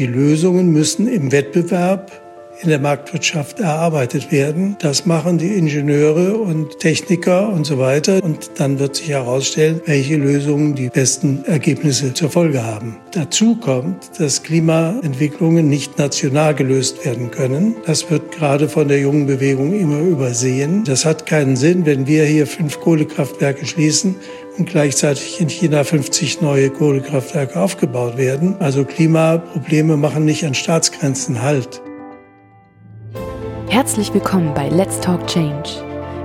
Die Lösungen müssen im Wettbewerb in der Marktwirtschaft erarbeitet werden. Das machen die Ingenieure und Techniker und so weiter. Und dann wird sich herausstellen, welche Lösungen die besten Ergebnisse zur Folge haben. Dazu kommt, dass Klimaentwicklungen nicht national gelöst werden können. Das wird gerade von der jungen Bewegung immer übersehen. Das hat keinen Sinn, wenn wir hier fünf Kohlekraftwerke schließen und gleichzeitig in China 50 neue Kohlekraftwerke aufgebaut werden. Also Klimaprobleme machen nicht an Staatsgrenzen Halt. Herzlich willkommen bei Let's Talk Change.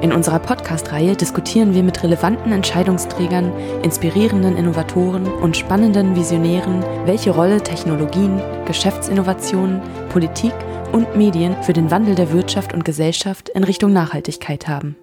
In unserer Podcast-Reihe diskutieren wir mit relevanten Entscheidungsträgern, inspirierenden Innovatoren und spannenden Visionären, welche Rolle Technologien, Geschäftsinnovationen, Politik und Medien für den Wandel der Wirtschaft und Gesellschaft in Richtung Nachhaltigkeit haben.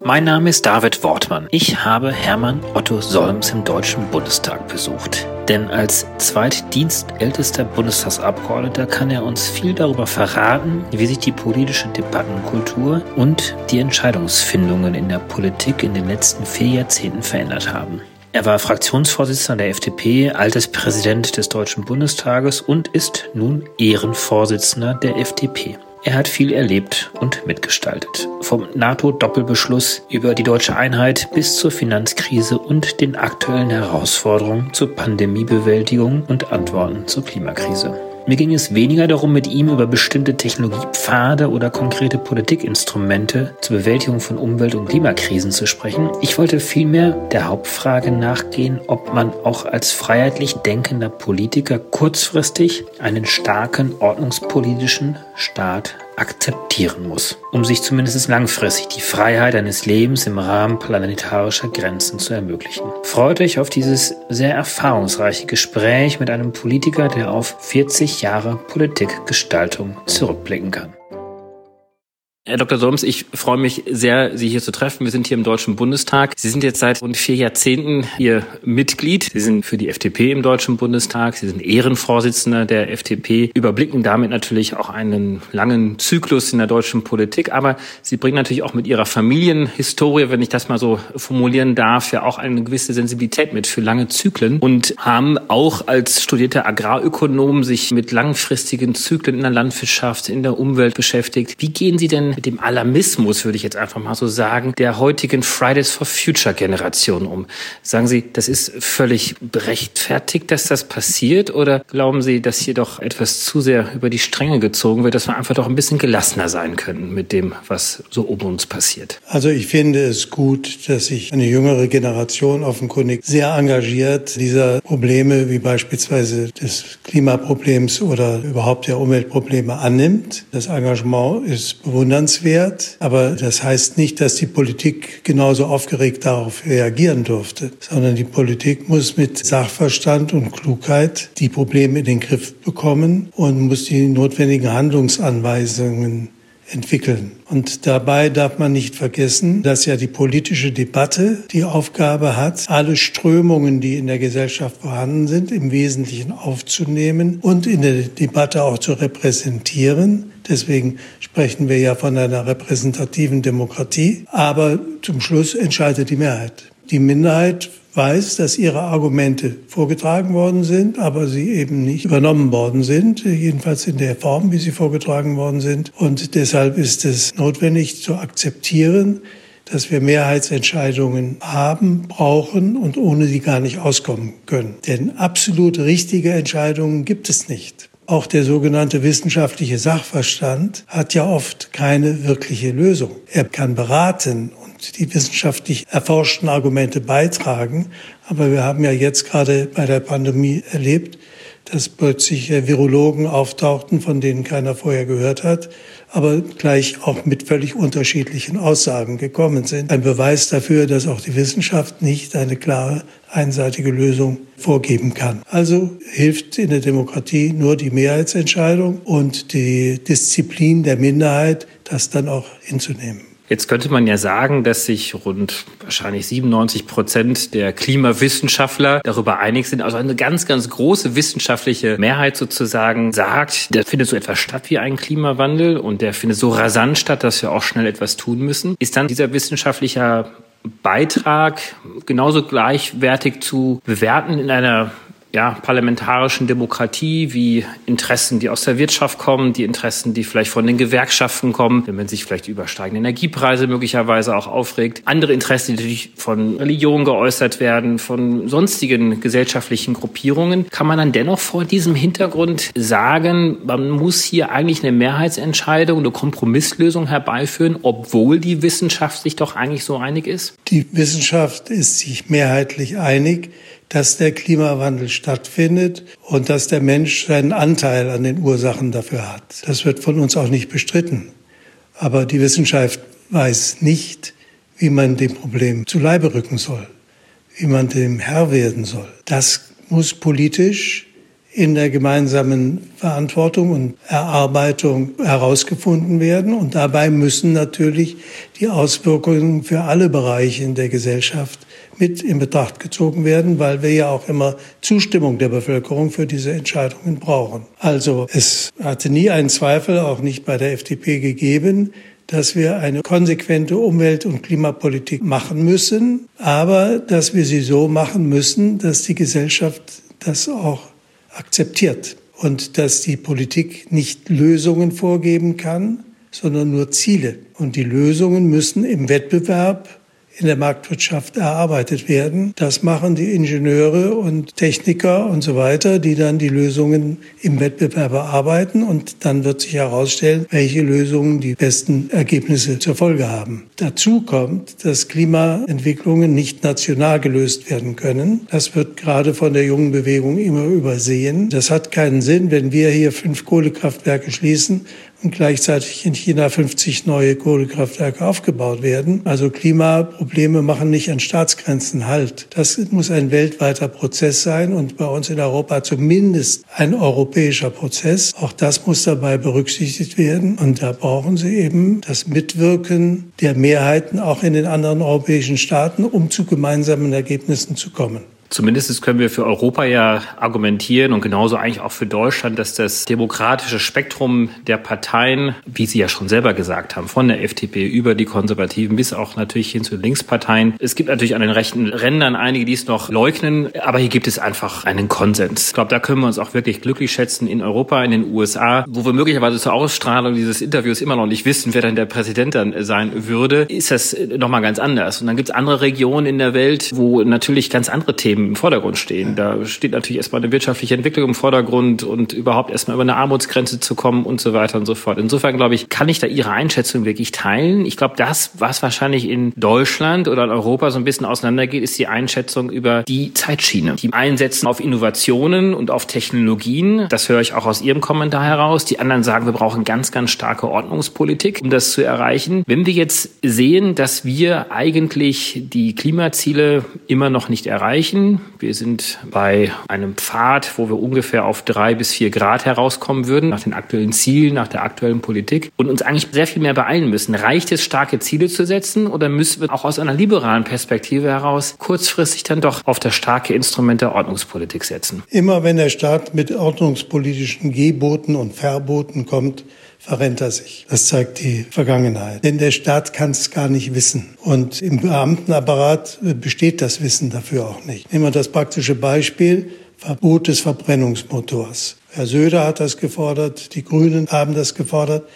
Mein Name ist David Wortmann. Ich habe Hermann Otto Solms im Deutschen Bundestag besucht. Denn als zweitdienstältester Bundestagsabgeordneter kann er uns viel darüber verraten, wie sich die politische Debattenkultur und die Entscheidungsfindungen in der Politik in den letzten vier Jahrzehnten verändert haben. Er war Fraktionsvorsitzender der FDP, Alterspräsident des Deutschen Bundestages und ist nun Ehrenvorsitzender der FDP. Er hat viel erlebt und mitgestaltet. Vom NATO-Doppelbeschluss über die deutsche Einheit bis zur Finanzkrise und den aktuellen Herausforderungen zur Pandemiebewältigung und Antworten zur Klimakrise. Mir ging es weniger darum, mit ihm über bestimmte Technologiepfade oder konkrete Politikinstrumente zur Bewältigung von Umwelt- und Klimakrisen zu sprechen. Ich wollte vielmehr der Hauptfrage nachgehen, ob man auch als freiheitlich denkender Politiker kurzfristig einen starken ordnungspolitischen Staat akzeptieren muss, um sich zumindest langfristig die Freiheit eines Lebens im Rahmen planetarischer Grenzen zu ermöglichen. Freut euch auf dieses sehr erfahrungsreiche Gespräch mit einem Politiker, der auf 40 Jahre Politikgestaltung zurückblicken kann. Herr Dr. Solms, ich freue mich sehr, Sie hier zu treffen. Wir sind hier im Deutschen Bundestag. Sie sind jetzt seit rund vier Jahrzehnten hier Mitglied. Sie sind für die FDP im Deutschen Bundestag. Sie sind Ehrenvorsitzender der FDP, überblicken damit natürlich auch einen langen Zyklus in der deutschen Politik. Aber Sie bringen natürlich auch mit Ihrer Familienhistorie, wenn ich das mal so formulieren darf, ja auch eine gewisse Sensibilität mit für lange Zyklen und haben auch als studierter Agrarökonom sich mit langfristigen Zyklen in der Landwirtschaft, in der Umwelt beschäftigt. Wie gehen Sie denn mit dem Alarmismus, würde ich jetzt einfach mal so sagen, der heutigen Fridays for Future Generation um. Sagen Sie, das ist völlig berechtfertigt, dass das passiert? Oder glauben Sie, dass hier doch etwas zu sehr über die Stränge gezogen wird, dass wir einfach doch ein bisschen gelassener sein können mit dem, was so um uns passiert? Also ich finde es gut, dass sich eine jüngere Generation offenkundig sehr engagiert dieser Probleme wie beispielsweise des Klimaproblems oder überhaupt der Umweltprobleme annimmt. Das Engagement ist bewundernswert bewundernswert, aber das heißt nicht, dass die Politik genauso aufgeregt darauf reagieren durfte, sondern die Politik muss mit Sachverstand und Klugheit die Probleme in den Griff bekommen und muss die notwendigen Handlungsanweisungen entwickeln. Und dabei darf man nicht vergessen, dass ja die politische Debatte die Aufgabe hat, alle Strömungen, die in der Gesellschaft vorhanden sind, im Wesentlichen aufzunehmen und in der Debatte auch zu repräsentieren. Deswegen sprechen wir ja von einer repräsentativen Demokratie. Aber zum Schluss entscheidet die Mehrheit. Die Minderheit weiß, dass ihre Argumente vorgetragen worden sind, aber sie eben nicht übernommen worden sind, jedenfalls in der Form, wie sie vorgetragen worden sind. Und deshalb ist es notwendig zu akzeptieren, dass wir Mehrheitsentscheidungen haben, brauchen und ohne sie gar nicht auskommen können. Denn absolut richtige Entscheidungen gibt es nicht. Auch der sogenannte wissenschaftliche Sachverstand hat ja oft keine wirkliche Lösung. Er kann beraten und die wissenschaftlich erforschten Argumente beitragen. Aber wir haben ja jetzt gerade bei der Pandemie erlebt, dass plötzlich Virologen auftauchten, von denen keiner vorher gehört hat, aber gleich auch mit völlig unterschiedlichen Aussagen gekommen sind. Ein Beweis dafür, dass auch die Wissenschaft nicht eine klare, einseitige Lösung vorgeben kann. Also hilft in der Demokratie nur die Mehrheitsentscheidung und die Disziplin der Minderheit, das dann auch hinzunehmen. Jetzt könnte man ja sagen, dass sich rund wahrscheinlich 97 Prozent der Klimawissenschaftler darüber einig sind. Also eine ganz, ganz große wissenschaftliche Mehrheit sozusagen sagt, der findet so etwas statt wie ein Klimawandel und der findet so rasant statt, dass wir auch schnell etwas tun müssen. Ist dann dieser wissenschaftliche Beitrag genauso gleichwertig zu bewerten in einer ja, parlamentarischen Demokratie, wie Interessen, die aus der Wirtschaft kommen, die Interessen, die vielleicht von den Gewerkschaften kommen, wenn man sich vielleicht über steigende Energiepreise möglicherweise auch aufregt. Andere Interessen, die natürlich von Religion geäußert werden, von sonstigen gesellschaftlichen Gruppierungen. Kann man dann dennoch vor diesem Hintergrund sagen, man muss hier eigentlich eine Mehrheitsentscheidung, eine Kompromisslösung herbeiführen, obwohl die Wissenschaft sich doch eigentlich so einig ist? Die Wissenschaft ist sich mehrheitlich einig dass der Klimawandel stattfindet und dass der Mensch seinen Anteil an den Ursachen dafür hat. Das wird von uns auch nicht bestritten. Aber die Wissenschaft weiß nicht, wie man dem Problem zu Leibe rücken soll, wie man dem Herr werden soll. Das muss politisch in der gemeinsamen Verantwortung und Erarbeitung herausgefunden werden. Und dabei müssen natürlich die Auswirkungen für alle Bereiche in der Gesellschaft mit in Betracht gezogen werden, weil wir ja auch immer Zustimmung der Bevölkerung für diese Entscheidungen brauchen. Also es hatte nie einen Zweifel, auch nicht bei der FDP gegeben, dass wir eine konsequente Umwelt- und Klimapolitik machen müssen, aber dass wir sie so machen müssen, dass die Gesellschaft das auch akzeptiert und dass die Politik nicht Lösungen vorgeben kann, sondern nur Ziele. Und die Lösungen müssen im Wettbewerb in der Marktwirtschaft erarbeitet werden. Das machen die Ingenieure und Techniker und so weiter, die dann die Lösungen im Wettbewerb erarbeiten und dann wird sich herausstellen, welche Lösungen die besten Ergebnisse zur Folge haben. Dazu kommt, dass Klimaentwicklungen nicht national gelöst werden können. Das wird gerade von der jungen Bewegung immer übersehen. Das hat keinen Sinn, wenn wir hier fünf Kohlekraftwerke schließen und gleichzeitig in China 50 neue Kohlekraftwerke aufgebaut werden. Also Klimaprobleme machen nicht an Staatsgrenzen Halt. Das muss ein weltweiter Prozess sein und bei uns in Europa zumindest ein europäischer Prozess. Auch das muss dabei berücksichtigt werden. Und da brauchen Sie eben das Mitwirken der Mehrheiten auch in den anderen europäischen Staaten, um zu gemeinsamen Ergebnissen zu kommen. Zumindest können wir für Europa ja argumentieren und genauso eigentlich auch für Deutschland, dass das demokratische Spektrum der Parteien, wie Sie ja schon selber gesagt haben, von der FDP über die Konservativen bis auch natürlich hin zu den Linksparteien. Es gibt natürlich an den rechten Rändern einige, die es noch leugnen, aber hier gibt es einfach einen Konsens. Ich glaube, da können wir uns auch wirklich glücklich schätzen in Europa, in den USA, wo wir möglicherweise zur Ausstrahlung dieses Interviews immer noch nicht wissen, wer dann der Präsident dann sein würde, ist das nochmal ganz anders. Und dann gibt es andere Regionen in der Welt, wo natürlich ganz andere Themen Themen im Vordergrund stehen. Da steht natürlich erstmal eine wirtschaftliche Entwicklung im Vordergrund und überhaupt erstmal über eine Armutsgrenze zu kommen und so weiter und so fort. Insofern glaube ich, kann ich da Ihre Einschätzung wirklich teilen. Ich glaube, das, was wahrscheinlich in Deutschland oder in Europa so ein bisschen auseinandergeht, ist die Einschätzung über die Zeitschiene. Die einsetzen auf Innovationen und auf Technologien. Das höre ich auch aus Ihrem Kommentar heraus. Die anderen sagen, wir brauchen ganz, ganz starke Ordnungspolitik, um das zu erreichen. Wenn wir jetzt sehen, dass wir eigentlich die Klimaziele immer noch nicht erreichen, wir sind bei einem Pfad, wo wir ungefähr auf drei bis vier Grad herauskommen würden, nach den aktuellen Zielen, nach der aktuellen Politik und uns eigentlich sehr viel mehr beeilen müssen. Reicht es, starke Ziele zu setzen oder müssen wir auch aus einer liberalen Perspektive heraus kurzfristig dann doch auf das starke Instrument der Ordnungspolitik setzen? Immer wenn der Staat mit ordnungspolitischen Geboten und Verboten kommt, verrennt er sich. Das zeigt die Vergangenheit. Denn der Staat kann es gar nicht wissen. Und im Beamtenapparat besteht das Wissen dafür auch nicht. Nehmen wir das praktische Beispiel. Verbot des Verbrennungsmotors. Herr Söder hat das gefordert, die Grünen haben das gefordert,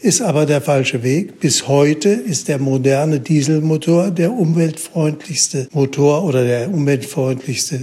ist aber der falsche Weg. Bis heute ist der moderne Dieselmotor der umweltfreundlichste Motor oder der umweltfreundlichste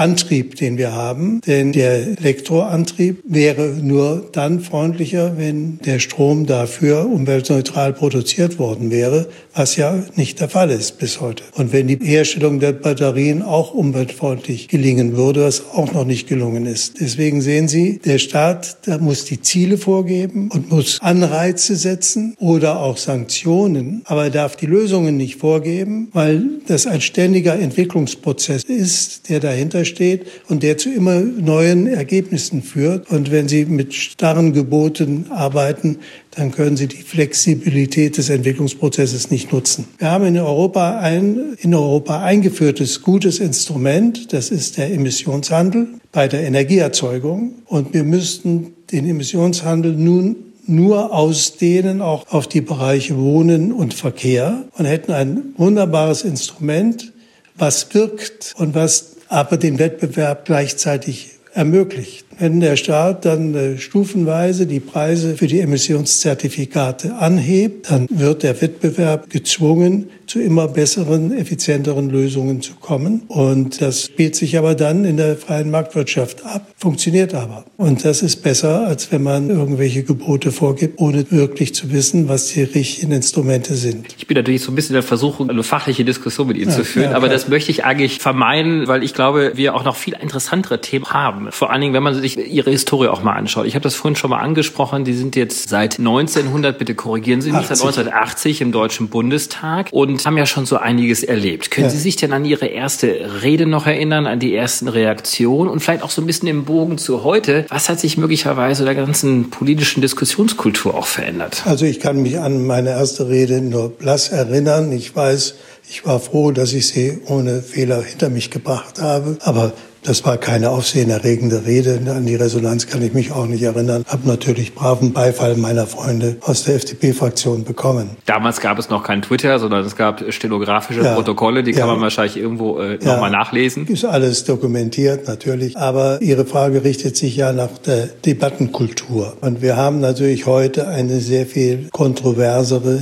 Antrieb, den wir haben. Denn der Elektroantrieb wäre nur dann freundlicher, wenn der Strom dafür umweltneutral produziert worden wäre, was ja nicht der Fall ist bis heute. Und wenn die Herstellung der Batterien auch umweltfreundlich gelingen würde, was auch noch nicht gelungen ist. Deswegen sehen Sie, der Staat, da muss die Ziele vorgeben und muss Anreize setzen oder auch Sanktionen, aber er darf die Lösungen nicht vorgeben, weil das ein ständiger Entwicklungsprozess ist, der dahinter steht und der zu immer neuen Ergebnissen führt. Und wenn Sie mit starren Geboten arbeiten, dann können Sie die Flexibilität des Entwicklungsprozesses nicht nutzen. Wir haben in Europa ein in Europa eingeführtes gutes Instrument, das ist der Emissionshandel bei der Energieerzeugung. Und wir müssten den Emissionshandel nun nur ausdehnen, auch auf die Bereiche Wohnen und Verkehr und hätten ein wunderbares Instrument, was wirkt und was aber den Wettbewerb gleichzeitig ermöglicht. Wenn der Staat dann äh, stufenweise die Preise für die Emissionszertifikate anhebt, dann wird der Wettbewerb gezwungen, zu immer besseren, effizienteren Lösungen zu kommen. Und das spielt sich aber dann in der freien Marktwirtschaft ab, funktioniert aber. Und das ist besser, als wenn man irgendwelche Gebote vorgibt, ohne wirklich zu wissen, was die richtigen Instrumente sind. Ich bin natürlich so ein bisschen in der Versuchung, eine fachliche Diskussion mit Ihnen ja, zu führen, ja, aber das möchte ich eigentlich vermeiden, weil ich glaube, wir auch noch viel interessantere Themen haben. Vor allen Dingen, wenn man sich Ihre Historie auch mal anschaut. Ich habe das vorhin schon mal angesprochen. Die sind jetzt seit 1900, bitte korrigieren Sie mich, 80. seit 1980 im Deutschen Bundestag und haben ja schon so einiges erlebt. Können ja. Sie sich denn an Ihre erste Rede noch erinnern, an die ersten Reaktionen und vielleicht auch so ein bisschen im Bogen zu heute? Was hat sich möglicherweise der ganzen politischen Diskussionskultur auch verändert? Also ich kann mich an meine erste Rede nur blass erinnern. Ich weiß, ich war froh, dass ich sie ohne Fehler hinter mich gebracht habe. Aber das war keine aufsehenerregende Rede. An die Resonanz kann ich mich auch nicht erinnern. Hab natürlich braven Beifall meiner Freunde aus der FDP-Fraktion bekommen. Damals gab es noch kein Twitter, sondern es gab stenografische ja, Protokolle. Die ja, kann man wahrscheinlich irgendwo äh, ja, nochmal nachlesen. Ist alles dokumentiert, natürlich. Aber Ihre Frage richtet sich ja nach der Debattenkultur. Und wir haben natürlich heute eine sehr viel kontroversere,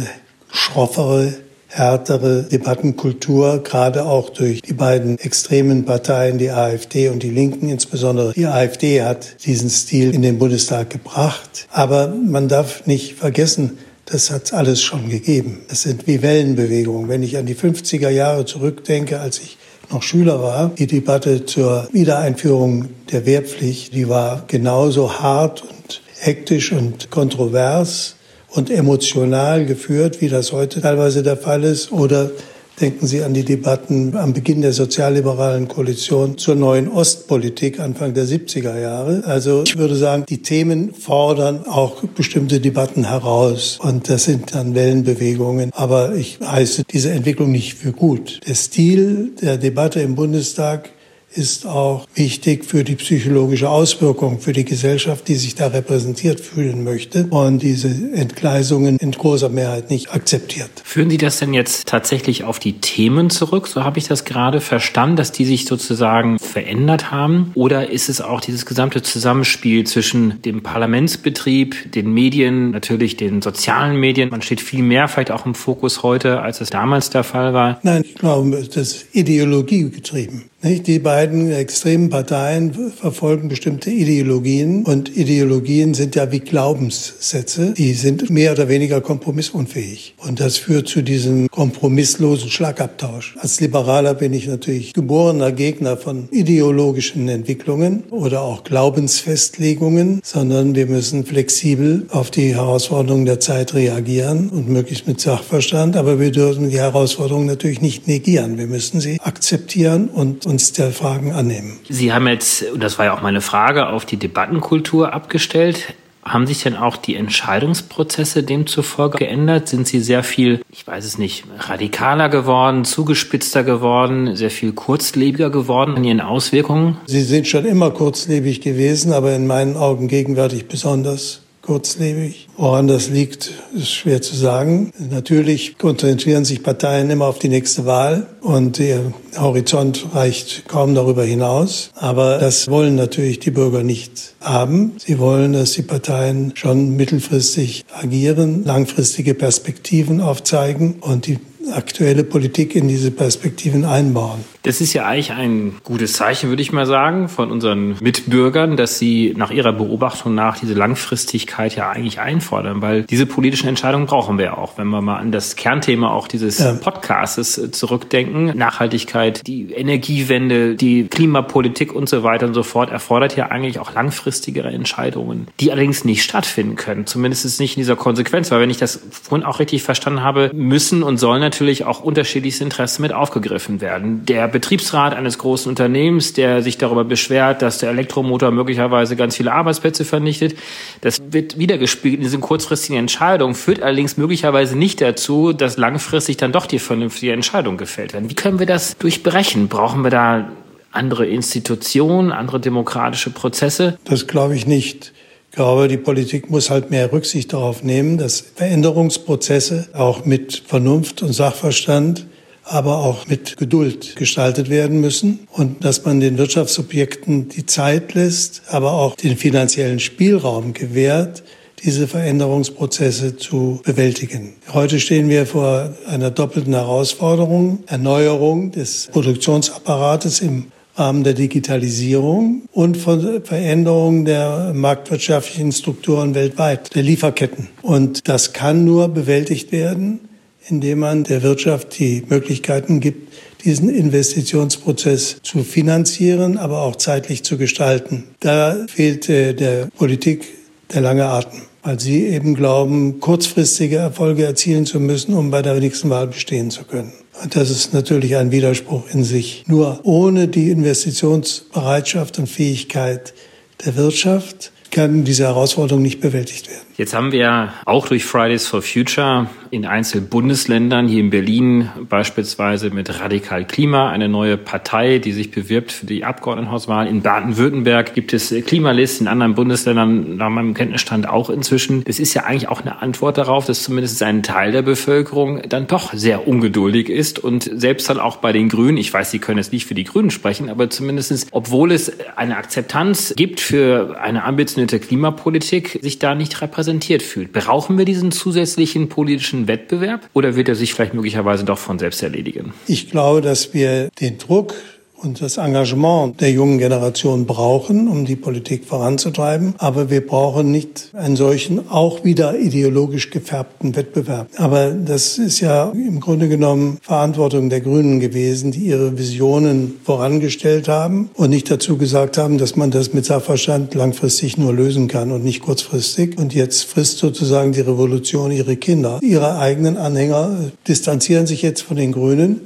schroffere härtere Debattenkultur, gerade auch durch die beiden extremen Parteien, die AfD und die Linken. Insbesondere die AfD hat diesen Stil in den Bundestag gebracht. Aber man darf nicht vergessen, das hat alles schon gegeben. Es sind wie Wellenbewegungen. Wenn ich an die 50er Jahre zurückdenke, als ich noch Schüler war, die Debatte zur Wiedereinführung der Wehrpflicht, die war genauso hart und hektisch und kontrovers und emotional geführt, wie das heute teilweise der Fall ist. Oder denken Sie an die Debatten am Beginn der sozialliberalen Koalition zur neuen Ostpolitik Anfang der 70er Jahre. Also ich würde sagen, die Themen fordern auch bestimmte Debatten heraus. Und das sind dann Wellenbewegungen. Aber ich heiße diese Entwicklung nicht für gut. Der Stil der Debatte im Bundestag ist auch wichtig für die psychologische Auswirkung für die Gesellschaft, die sich da repräsentiert fühlen möchte und diese Entgleisungen in großer Mehrheit nicht akzeptiert. Führen Sie das denn jetzt tatsächlich auf die Themen zurück? So habe ich das gerade verstanden, dass die sich sozusagen verändert haben? Oder ist es auch dieses gesamte Zusammenspiel zwischen dem Parlamentsbetrieb, den Medien, natürlich den sozialen Medien? Man steht viel mehr vielleicht auch im Fokus heute, als es damals der Fall war. Nein, ich glaube, das ist Ideologie getrieben. Die beiden extremen Parteien verfolgen bestimmte Ideologien und Ideologien sind ja wie Glaubenssätze, die sind mehr oder weniger kompromissunfähig. Und das führt zu diesem kompromisslosen Schlagabtausch. Als Liberaler bin ich natürlich geborener Gegner von ideologischen Entwicklungen oder auch Glaubensfestlegungen, sondern wir müssen flexibel auf die Herausforderungen der Zeit reagieren und möglichst mit Sachverstand. Aber wir dürfen die Herausforderungen natürlich nicht negieren. Wir müssen sie akzeptieren und uns der Fragen annehmen. Sie haben jetzt, und das war ja auch meine Frage, auf die Debattenkultur abgestellt. Haben sich denn auch die Entscheidungsprozesse demzufolge geändert? Sind sie sehr viel, ich weiß es nicht, radikaler geworden, zugespitzter geworden, sehr viel kurzlebiger geworden in ihren Auswirkungen? Sie sind schon immer kurzlebig gewesen, aber in meinen Augen gegenwärtig besonders kurzlebig. Woran das liegt, ist schwer zu sagen. Natürlich konzentrieren sich Parteien immer auf die nächste Wahl und der Horizont reicht kaum darüber hinaus. Aber das wollen natürlich die Bürger nicht haben. Sie wollen, dass die Parteien schon mittelfristig agieren, langfristige Perspektiven aufzeigen und die aktuelle Politik in diese Perspektiven einbauen. Das ist ja eigentlich ein gutes Zeichen, würde ich mal sagen, von unseren Mitbürgern, dass sie nach ihrer Beobachtung nach diese Langfristigkeit ja eigentlich einfordern, weil diese politischen Entscheidungen brauchen wir ja auch. Wenn wir mal an das Kernthema auch dieses ja. Podcastes äh, zurückdenken, Nachhaltigkeit, die Energiewende, die Klimapolitik und so weiter und so fort, erfordert ja eigentlich auch langfristigere Entscheidungen, die allerdings nicht stattfinden können. Zumindest nicht in dieser Konsequenz, weil wenn ich das vorhin auch richtig verstanden habe, müssen und sollen natürlich auch unterschiedlichste Interessen mit aufgegriffen werden. Der Betriebsrat eines großen Unternehmens, der sich darüber beschwert, dass der Elektromotor möglicherweise ganz viele Arbeitsplätze vernichtet. Das wird wiedergespiegelt in diesen kurzfristigen Entscheidungen, führt allerdings möglicherweise nicht dazu, dass langfristig dann doch die vernünftige Entscheidung gefällt wird. Wie können wir das durchbrechen? Brauchen wir da andere Institutionen, andere demokratische Prozesse? Das glaube ich nicht. Ich glaube, die Politik muss halt mehr Rücksicht darauf nehmen, dass Veränderungsprozesse auch mit Vernunft und Sachverstand aber auch mit Geduld gestaltet werden müssen und dass man den Wirtschaftsobjekten die Zeit lässt, aber auch den finanziellen Spielraum gewährt, diese Veränderungsprozesse zu bewältigen. Heute stehen wir vor einer doppelten Herausforderung, Erneuerung des Produktionsapparates im Rahmen der Digitalisierung und von Veränderungen der marktwirtschaftlichen Strukturen weltweit, der Lieferketten. Und das kann nur bewältigt werden, indem man der Wirtschaft die Möglichkeiten gibt, diesen Investitionsprozess zu finanzieren, aber auch zeitlich zu gestalten. Da fehlt der Politik der lange Atem, weil sie eben glauben, kurzfristige Erfolge erzielen zu müssen, um bei der nächsten Wahl bestehen zu können. Und das ist natürlich ein Widerspruch in sich. Nur ohne die Investitionsbereitschaft und Fähigkeit der Wirtschaft kann diese Herausforderung nicht bewältigt werden. Jetzt haben wir auch durch Fridays for Future in Einzelbundesländern, hier in Berlin beispielsweise mit Radikal Klima, eine neue Partei, die sich bewirbt für die Abgeordnetenhauswahl. In Baden-Württemberg gibt es Klimalisten, in anderen Bundesländern nach meinem Kenntnisstand auch inzwischen. Das ist ja eigentlich auch eine Antwort darauf, dass zumindest ein Teil der Bevölkerung dann doch sehr ungeduldig ist und selbst dann auch bei den Grünen, ich weiß, Sie können jetzt nicht für die Grünen sprechen, aber zumindestens, obwohl es eine Akzeptanz gibt für eine ambitionierte Klimapolitik, sich da nicht repräsentiert fühlt. Brauchen wir diesen zusätzlichen politischen Wettbewerb oder wird er sich vielleicht möglicherweise doch von selbst erledigen? Ich glaube, dass wir den Druck und das Engagement der jungen Generation brauchen, um die Politik voranzutreiben. Aber wir brauchen nicht einen solchen auch wieder ideologisch gefärbten Wettbewerb. Aber das ist ja im Grunde genommen Verantwortung der Grünen gewesen, die ihre Visionen vorangestellt haben und nicht dazu gesagt haben, dass man das mit Sachverstand langfristig nur lösen kann und nicht kurzfristig. Und jetzt frisst sozusagen die Revolution ihre Kinder. Ihre eigenen Anhänger distanzieren sich jetzt von den Grünen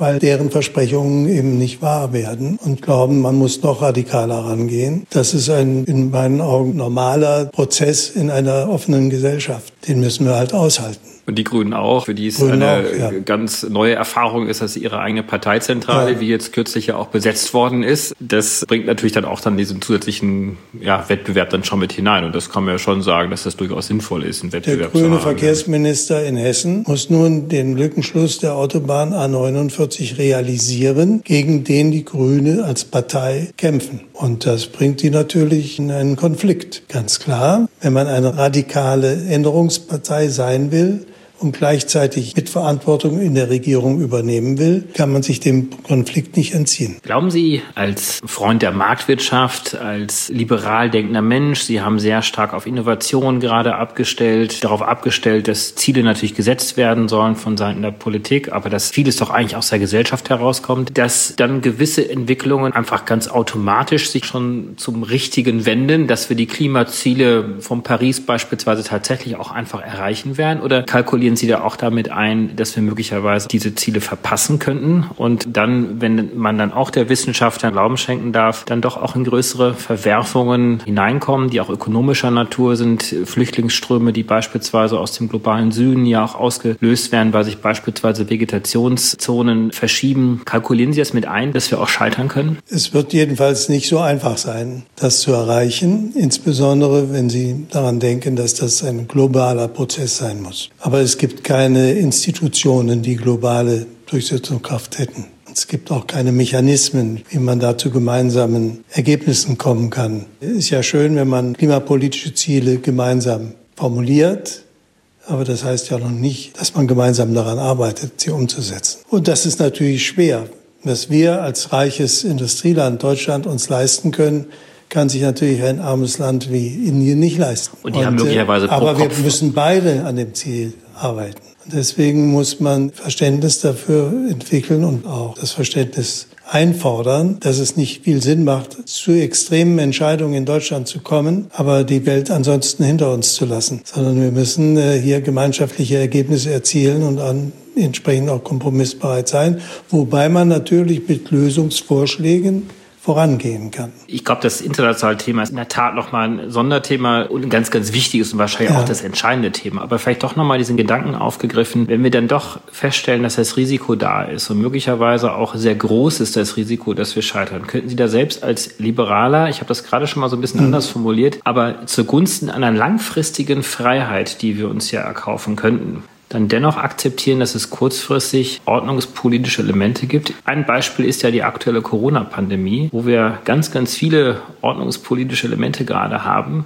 weil deren Versprechungen eben nicht wahr werden und glauben, man muss noch radikaler rangehen. Das ist ein in meinen Augen normaler Prozess in einer offenen Gesellschaft. Den müssen wir halt aushalten. Und die Grünen auch, für die es Grünen eine auch, ja. ganz neue Erfahrung ist, dass ihre eigene Parteizentrale, ja. wie jetzt kürzlich ja auch besetzt worden ist, das bringt natürlich dann auch dann diesen zusätzlichen ja, Wettbewerb dann schon mit hinein. Und das kann man ja schon sagen, dass das durchaus sinnvoll ist, einen Wettbewerb Der grüne zu haben. Verkehrsminister in Hessen muss nun den Lückenschluss der Autobahn A49 realisieren, gegen den die Grüne als Partei kämpfen. Und das bringt die natürlich in einen Konflikt. Ganz klar, wenn man eine radikale Änderungspartei sein will, und gleichzeitig Mitverantwortung in der Regierung übernehmen will, kann man sich dem Konflikt nicht entziehen. Glauben Sie als Freund der Marktwirtschaft, als liberal denkender Mensch, Sie haben sehr stark auf Innovation gerade abgestellt, darauf abgestellt, dass Ziele natürlich gesetzt werden sollen von Seiten der Politik, aber dass vieles doch eigentlich aus der Gesellschaft herauskommt, dass dann gewisse Entwicklungen einfach ganz automatisch sich schon zum Richtigen wenden, dass wir die Klimaziele von Paris beispielsweise tatsächlich auch einfach erreichen werden? Oder kalkulieren kalkulieren Sie da auch damit ein, dass wir möglicherweise diese Ziele verpassen könnten und dann, wenn man dann auch der Wissenschaft Glauben schenken darf, dann doch auch in größere Verwerfungen hineinkommen, die auch ökonomischer Natur sind, Flüchtlingsströme, die beispielsweise aus dem globalen Süden ja auch ausgelöst werden, weil sich beispielsweise Vegetationszonen verschieben. Kalkulieren Sie das mit ein, dass wir auch scheitern können? Es wird jedenfalls nicht so einfach sein, das zu erreichen, insbesondere wenn Sie daran denken, dass das ein globaler Prozess sein muss. Aber es gibt keine Institutionen, die globale Durchsetzungskraft hätten. Es gibt auch keine Mechanismen, wie man da zu gemeinsamen Ergebnissen kommen kann. Es ist ja schön, wenn man klimapolitische Ziele gemeinsam formuliert, aber das heißt ja noch nicht, dass man gemeinsam daran arbeitet, sie umzusetzen. Und das ist natürlich schwer. Was wir als reiches Industrieland Deutschland uns leisten können, kann sich natürlich ein armes Land wie Indien nicht leisten. Und die haben möglicherweise pro Aber wir müssen beide an dem Ziel arbeiten. Deswegen muss man Verständnis dafür entwickeln und auch das Verständnis einfordern, dass es nicht viel Sinn macht, zu extremen Entscheidungen in Deutschland zu kommen, aber die Welt ansonsten hinter uns zu lassen, sondern wir müssen äh, hier gemeinschaftliche Ergebnisse erzielen und an entsprechend auch kompromissbereit sein, wobei man natürlich mit Lösungsvorschlägen vorangehen kann. Ich glaube, das internationale Thema ist in der Tat nochmal ein Sonderthema und ein ganz, ganz wichtiges und wahrscheinlich ja. auch das entscheidende Thema. Aber vielleicht doch nochmal diesen Gedanken aufgegriffen, wenn wir dann doch feststellen, dass das Risiko da ist und möglicherweise auch sehr groß ist das Risiko, dass wir scheitern. Könnten Sie da selbst als Liberaler, ich habe das gerade schon mal so ein bisschen mhm. anders formuliert, aber zugunsten einer langfristigen Freiheit, die wir uns ja erkaufen könnten, dann dennoch akzeptieren, dass es kurzfristig ordnungspolitische Elemente gibt. Ein Beispiel ist ja die aktuelle Corona-Pandemie, wo wir ganz, ganz viele ordnungspolitische Elemente gerade haben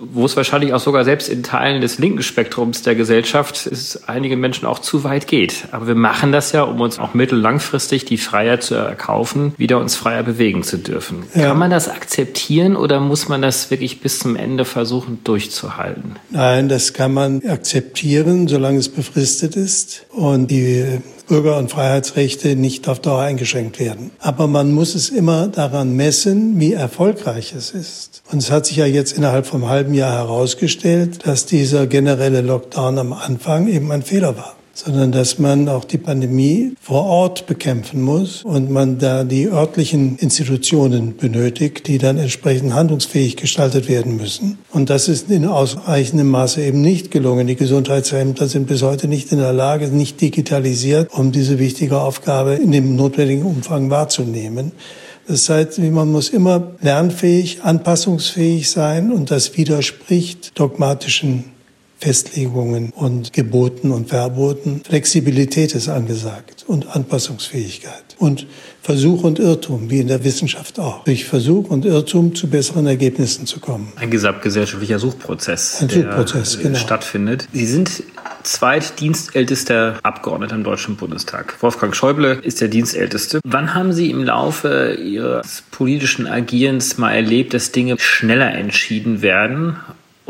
wo es wahrscheinlich auch sogar selbst in Teilen des linken Spektrums der Gesellschaft es einigen Menschen auch zu weit geht. Aber wir machen das ja, um uns auch mittellangfristig die Freiheit zu erkaufen, wieder uns freier bewegen zu dürfen. Ja. Kann man das akzeptieren oder muss man das wirklich bis zum Ende versuchen durchzuhalten? Nein, das kann man akzeptieren, solange es befristet ist und die Bürger- und Freiheitsrechte nicht auf Dauer eingeschränkt werden. Aber man muss es immer daran messen, wie erfolgreich es ist. Und es hat sich ja jetzt innerhalb vom halben Jahr herausgestellt, dass dieser generelle Lockdown am Anfang eben ein Fehler war sondern dass man auch die Pandemie vor Ort bekämpfen muss und man da die örtlichen Institutionen benötigt, die dann entsprechend handlungsfähig gestaltet werden müssen. Und das ist in ausreichendem Maße eben nicht gelungen. Die Gesundheitsämter sind bis heute nicht in der Lage, nicht digitalisiert, um diese wichtige Aufgabe in dem notwendigen Umfang wahrzunehmen. Das heißt, man muss immer lernfähig, anpassungsfähig sein und das widerspricht dogmatischen Festlegungen und Geboten und Verboten. Flexibilität ist angesagt und Anpassungsfähigkeit. Und Versuch und Irrtum, wie in der Wissenschaft auch. Durch Versuch und Irrtum zu besseren Ergebnissen zu kommen. Ein gesamtgesellschaftlicher Suchprozess, Ein Suchprozess der genau. stattfindet. Sie sind zweitdienstältester Abgeordneter im Deutschen Bundestag. Wolfgang Schäuble ist der Dienstälteste. Wann haben Sie im Laufe Ihres politischen Agierens mal erlebt, dass Dinge schneller entschieden werden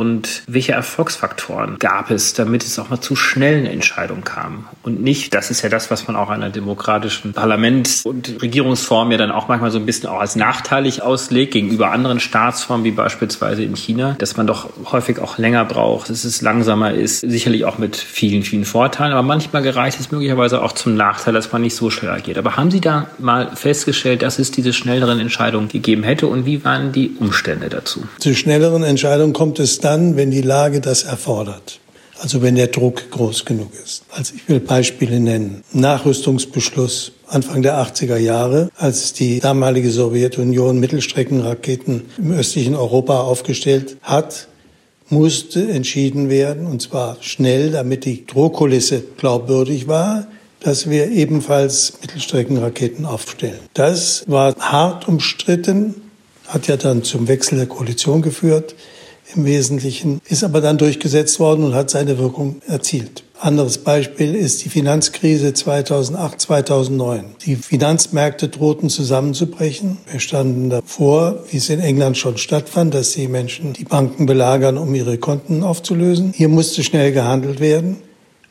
und welche Erfolgsfaktoren gab es, damit es auch mal zu schnellen Entscheidungen kam? Und nicht, das ist ja das, was man auch einer demokratischen Parlament- und Regierungsform ja dann auch manchmal so ein bisschen auch als nachteilig auslegt gegenüber anderen Staatsformen, wie beispielsweise in China, dass man doch häufig auch länger braucht, dass es langsamer ist, sicherlich auch mit vielen, vielen Vorteilen, aber manchmal gereicht es möglicherweise auch zum Nachteil, dass man nicht so schnell agiert. Aber haben Sie da mal festgestellt, dass es diese schnelleren Entscheidungen gegeben hätte und wie waren die Umstände dazu? Zu schnelleren Entscheidungen kommt es dann, dann, wenn die Lage das erfordert. Also wenn der Druck groß genug ist. Also ich will Beispiele nennen. Nachrüstungsbeschluss Anfang der 80er Jahre, als die damalige Sowjetunion Mittelstreckenraketen im östlichen Europa aufgestellt hat, musste entschieden werden, und zwar schnell, damit die Drohkulisse glaubwürdig war, dass wir ebenfalls Mittelstreckenraketen aufstellen. Das war hart umstritten, hat ja dann zum Wechsel der Koalition geführt im Wesentlichen, ist aber dann durchgesetzt worden und hat seine Wirkung erzielt. Anderes Beispiel ist die Finanzkrise 2008, 2009. Die Finanzmärkte drohten zusammenzubrechen. Wir standen davor, wie es in England schon stattfand, dass die Menschen die Banken belagern, um ihre Konten aufzulösen. Hier musste schnell gehandelt werden.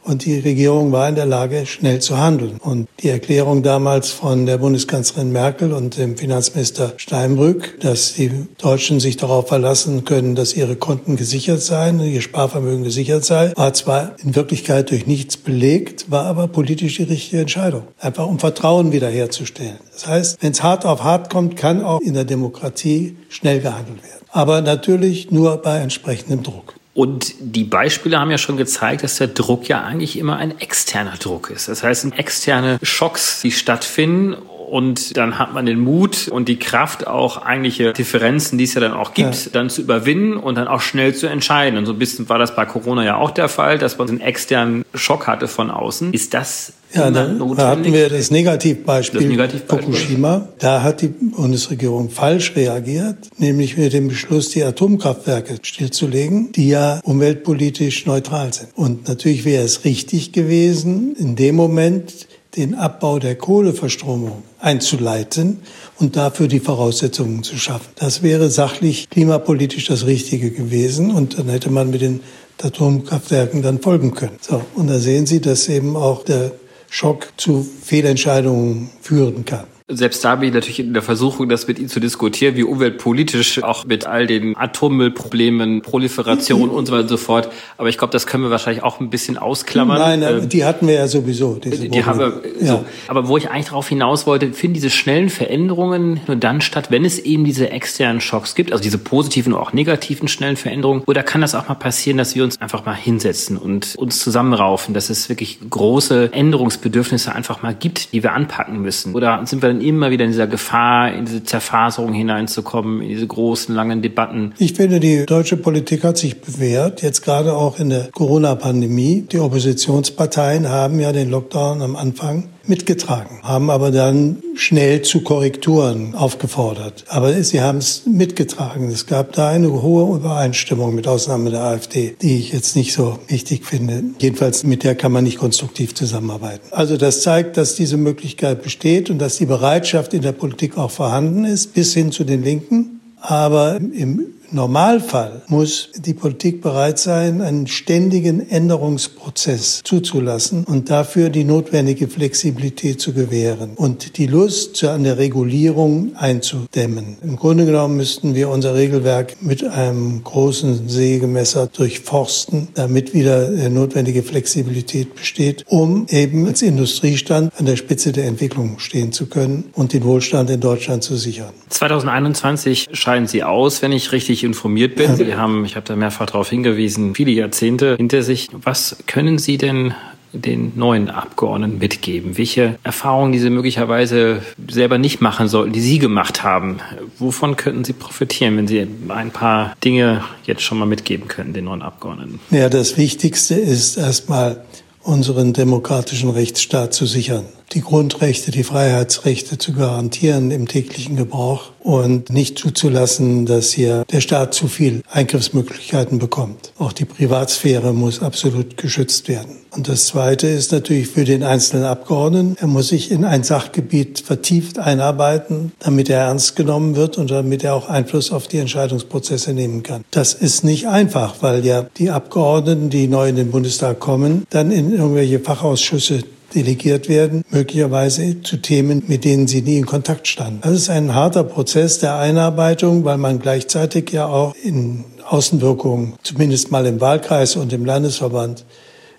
Und die Regierung war in der Lage, schnell zu handeln. Und die Erklärung damals von der Bundeskanzlerin Merkel und dem Finanzminister Steinbrück, dass die Deutschen sich darauf verlassen können, dass ihre Konten gesichert seien, ihr Sparvermögen gesichert sei, war zwar in Wirklichkeit durch nichts belegt, war aber politisch die richtige Entscheidung. Einfach um Vertrauen wiederherzustellen. Das heißt, wenn es hart auf hart kommt, kann auch in der Demokratie schnell gehandelt werden. Aber natürlich nur bei entsprechendem Druck. Und die Beispiele haben ja schon gezeigt, dass der Druck ja eigentlich immer ein externer Druck ist. Das heißt, externe Schocks, die stattfinden und dann hat man den Mut und die Kraft, auch eigentliche Differenzen, die es ja dann auch gibt, ja. dann zu überwinden und dann auch schnell zu entscheiden. Und so ein bisschen war das bei Corona ja auch der Fall, dass man einen externen Schock hatte von außen. Ist das ja, da, da hatten wir das Negativbeispiel, das Negativbeispiel Fukushima. Da hat die Bundesregierung falsch reagiert, nämlich mit dem Beschluss, die Atomkraftwerke stillzulegen, die ja umweltpolitisch neutral sind. Und natürlich wäre es richtig gewesen, in dem Moment den Abbau der Kohleverstromung einzuleiten und dafür die Voraussetzungen zu schaffen. Das wäre sachlich klimapolitisch das Richtige gewesen und dann hätte man mit den Atomkraftwerken dann folgen können. So, und da sehen Sie, dass eben auch der Schock zu Fehlentscheidungen führen kann. Selbst da bin ich natürlich in der Versuchung, das mit Ihnen zu diskutieren, wie umweltpolitisch auch mit all den Atommüllproblemen, Proliferation und so weiter und so fort. Aber ich glaube, das können wir wahrscheinlich auch ein bisschen ausklammern. Nein, ähm, die hatten wir ja sowieso. Diese die haben wir, so. Ja. Aber wo ich eigentlich darauf hinaus wollte, finden diese schnellen Veränderungen nur dann statt, wenn es eben diese externen Schocks gibt, also diese positiven und auch negativen schnellen Veränderungen. Oder kann das auch mal passieren, dass wir uns einfach mal hinsetzen und uns zusammenraufen, dass es wirklich große Änderungsbedürfnisse einfach mal gibt, die wir anpacken müssen? Oder sind wir dann immer wieder in dieser Gefahr, in diese Zerfaserung hineinzukommen, in diese großen, langen Debatten? Ich finde, die deutsche Politik hat sich bewährt, jetzt gerade auch in der Corona-Pandemie. Die Oppositionsparteien haben ja den Lockdown am Anfang mitgetragen, haben aber dann schnell zu Korrekturen aufgefordert. Aber sie haben es mitgetragen. Es gab da eine hohe Übereinstimmung mit Ausnahme der AfD, die ich jetzt nicht so wichtig finde. Jedenfalls mit der kann man nicht konstruktiv zusammenarbeiten. Also das zeigt, dass diese Möglichkeit besteht und dass die Bereitschaft in der Politik auch vorhanden ist, bis hin zu den Linken. Aber im Normalfall muss die Politik bereit sein, einen ständigen Änderungsprozess zuzulassen und dafür die notwendige Flexibilität zu gewähren und die Lust an der Regulierung einzudämmen. Im Grunde genommen müssten wir unser Regelwerk mit einem großen Sägemesser durchforsten, damit wieder notwendige Flexibilität besteht, um eben als Industriestand an der Spitze der Entwicklung stehen zu können und den Wohlstand in Deutschland zu sichern. 2021 scheiden Sie aus, wenn ich richtig informiert bin. Sie haben, ich habe da mehrfach darauf hingewiesen, viele Jahrzehnte hinter sich. Was können Sie denn den neuen Abgeordneten mitgeben? Welche Erfahrungen, die Sie möglicherweise selber nicht machen sollten, die Sie gemacht haben, wovon könnten Sie profitieren, wenn Sie ein paar Dinge jetzt schon mal mitgeben können, den neuen Abgeordneten? Ja, das Wichtigste ist erstmal, unseren demokratischen Rechtsstaat zu sichern die Grundrechte, die Freiheitsrechte zu garantieren im täglichen Gebrauch und nicht zuzulassen, dass hier der Staat zu viel Eingriffsmöglichkeiten bekommt. Auch die Privatsphäre muss absolut geschützt werden. Und das Zweite ist natürlich für den einzelnen Abgeordneten, er muss sich in ein Sachgebiet vertieft einarbeiten, damit er ernst genommen wird und damit er auch Einfluss auf die Entscheidungsprozesse nehmen kann. Das ist nicht einfach, weil ja die Abgeordneten, die neu in den Bundestag kommen, dann in irgendwelche Fachausschüsse delegiert werden, möglicherweise zu Themen, mit denen sie nie in Kontakt standen. Das ist ein harter Prozess der Einarbeitung, weil man gleichzeitig ja auch in Außenwirkungen, zumindest mal im Wahlkreis und im Landesverband,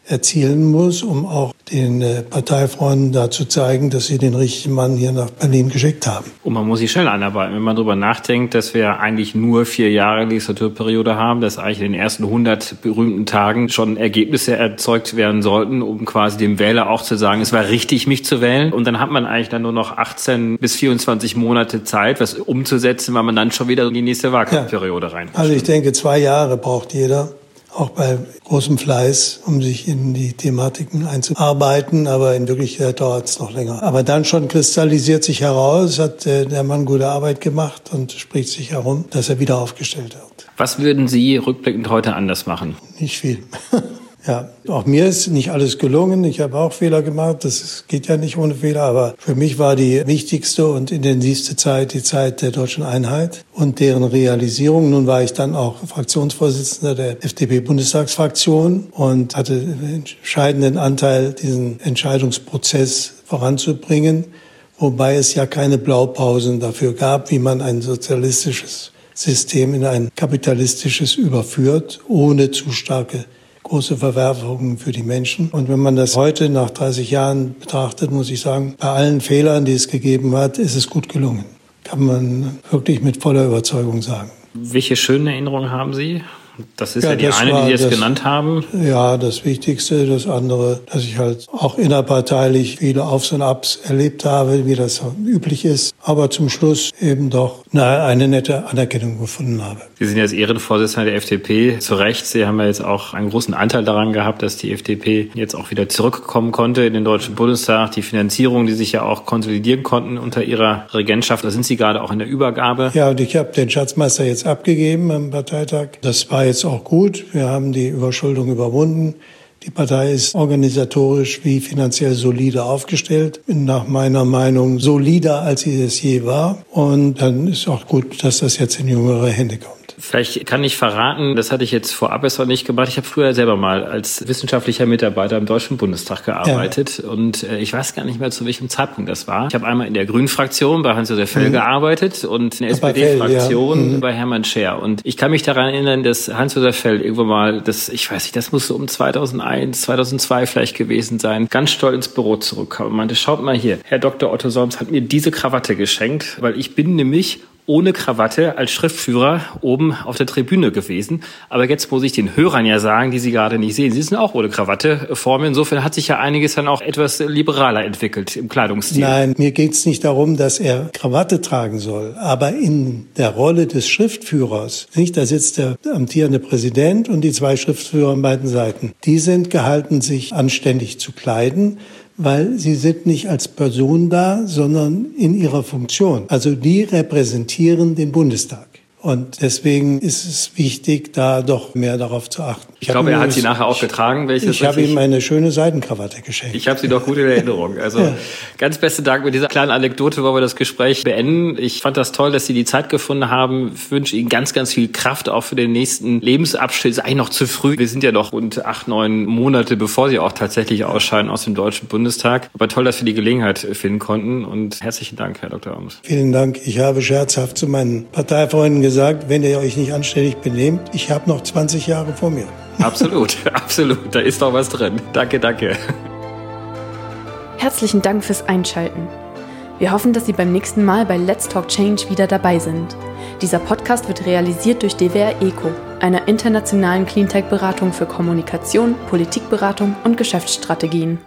erzielen muss, um auch den äh, Parteifreunden da zu zeigen, dass sie den richtigen Mann hier nach Berlin geschickt haben. Und man muss sich schnell einarbeiten. Wenn man darüber nachdenkt, dass wir eigentlich nur vier Jahre Legislaturperiode haben, dass eigentlich in den ersten 100 berühmten Tagen schon Ergebnisse erzeugt werden sollten, um quasi dem Wähler auch zu sagen, es war richtig, mich zu wählen. Und dann hat man eigentlich dann nur noch 18 bis 24 Monate Zeit, was umzusetzen, weil man dann schon wieder in die nächste Wahlkampfperiode ja. rein. Also ich denke, zwei Jahre braucht jeder auch bei großem Fleiß, um sich in die Thematiken einzuarbeiten, aber in Wirklichkeit dauert es noch länger. Aber dann schon kristallisiert sich heraus, hat äh, der Mann gute Arbeit gemacht und spricht sich herum, dass er wieder aufgestellt wird. Was würden Sie rückblickend heute anders machen? Nicht viel. Ja, auch mir ist nicht alles gelungen. Ich habe auch Fehler gemacht. Das geht ja nicht ohne Fehler. Aber für mich war die wichtigste und intensivste Zeit die Zeit der deutschen Einheit und deren Realisierung. Nun war ich dann auch Fraktionsvorsitzender der FDP-Bundestagsfraktion und hatte einen entscheidenden Anteil, diesen Entscheidungsprozess voranzubringen. Wobei es ja keine Blaupausen dafür gab, wie man ein sozialistisches System in ein kapitalistisches überführt, ohne zu starke große Verwerfungen für die Menschen. Und wenn man das heute nach 30 Jahren betrachtet, muss ich sagen, bei allen Fehlern, die es gegeben hat, ist es gut gelungen. Kann man wirklich mit voller Überzeugung sagen. Welche schönen Erinnerungen haben Sie das ist ja, ja die eine, die Sie jetzt genannt haben. Ja, das Wichtigste. Das andere, dass ich halt auch innerparteilich viele Aufs und Abs erlebt habe, wie das üblich ist. Aber zum Schluss eben doch na, eine nette Anerkennung gefunden habe. Sie sind jetzt Ehrenvorsitzender der FDP. Zu Recht. Sie haben ja jetzt auch einen großen Anteil daran gehabt, dass die FDP jetzt auch wieder zurückkommen konnte in den Deutschen Bundestag. Die Finanzierung, die sich ja auch konsolidieren konnten unter Ihrer Regentschaft. Da sind Sie gerade auch in der Übergabe. Ja, und ich habe den Schatzmeister jetzt abgegeben am Parteitag. Das war jetzt auch gut. Wir haben die Überschuldung überwunden. Die Partei ist organisatorisch wie finanziell solide aufgestellt. Nach meiner Meinung solider, als sie es je war. Und dann ist auch gut, dass das jetzt in jüngere Hände kommt. Vielleicht kann ich verraten, das hatte ich jetzt vorab erst noch nicht gemacht. Ich habe früher selber mal als wissenschaftlicher Mitarbeiter im Deutschen Bundestag gearbeitet ja. und äh, ich weiß gar nicht mehr, zu welchem Zeitpunkt das war. Ich habe einmal in der Grünen-Fraktion bei Hans-Josef Fell mhm. gearbeitet und in der SPD-Fraktion ja. mhm. bei Hermann Scher. Und ich kann mich daran erinnern, dass Hans-Josef Fell irgendwo mal, das, ich weiß nicht, das muss so um 2001, 2002 vielleicht gewesen sein, ganz stolz ins Büro zurückkam und meinte, schaut mal hier, Herr Dr. Otto Solms hat mir diese Krawatte geschenkt, weil ich bin nämlich ohne Krawatte als Schriftführer oben auf der Tribüne gewesen. Aber jetzt muss ich den Hörern ja sagen, die Sie gerade nicht sehen, Sie sind auch ohne Krawatte vor mir. Insofern hat sich ja einiges dann auch etwas liberaler entwickelt im Kleidungsstil. Nein, mir geht es nicht darum, dass er Krawatte tragen soll. Aber in der Rolle des Schriftführers, nicht, da sitzt der amtierende Präsident und die zwei Schriftführer an beiden Seiten. Die sind gehalten, sich anständig zu kleiden weil sie sind nicht als Person da, sondern in ihrer Funktion. Also die repräsentieren den Bundestag. Und deswegen ist es wichtig, da doch mehr darauf zu achten. Ich, ich glaube, er hat sie nachher auch getragen. ich habe ihm eine schöne Seidenkrawatte geschenkt. Ich habe sie doch gut in Erinnerung. Also ja. ganz besten Dank mit dieser kleinen Anekdote, wo wir das Gespräch beenden. Ich fand das toll, dass Sie die Zeit gefunden haben. Ich wünsche Ihnen ganz, ganz viel Kraft auch für den nächsten Lebensabschnitt. Ist eigentlich noch zu früh. Wir sind ja noch rund acht, neun Monate, bevor Sie auch tatsächlich ausscheiden aus dem Deutschen Bundestag. Aber toll, dass wir die Gelegenheit finden konnten. Und herzlichen Dank, Herr Dr. Ams. Vielen Dank. Ich habe scherzhaft zu meinen Parteifreunden gesagt, gesagt, wenn ihr euch nicht anständig benehmt, ich habe noch 20 Jahre vor mir. Absolut, absolut. Da ist doch was drin. Danke, danke. Herzlichen Dank fürs Einschalten. Wir hoffen, dass Sie beim nächsten Mal bei Let's Talk Change wieder dabei sind. Dieser Podcast wird realisiert durch DWR ECO, einer internationalen Cleantech-Beratung für Kommunikation, Politikberatung und Geschäftsstrategien.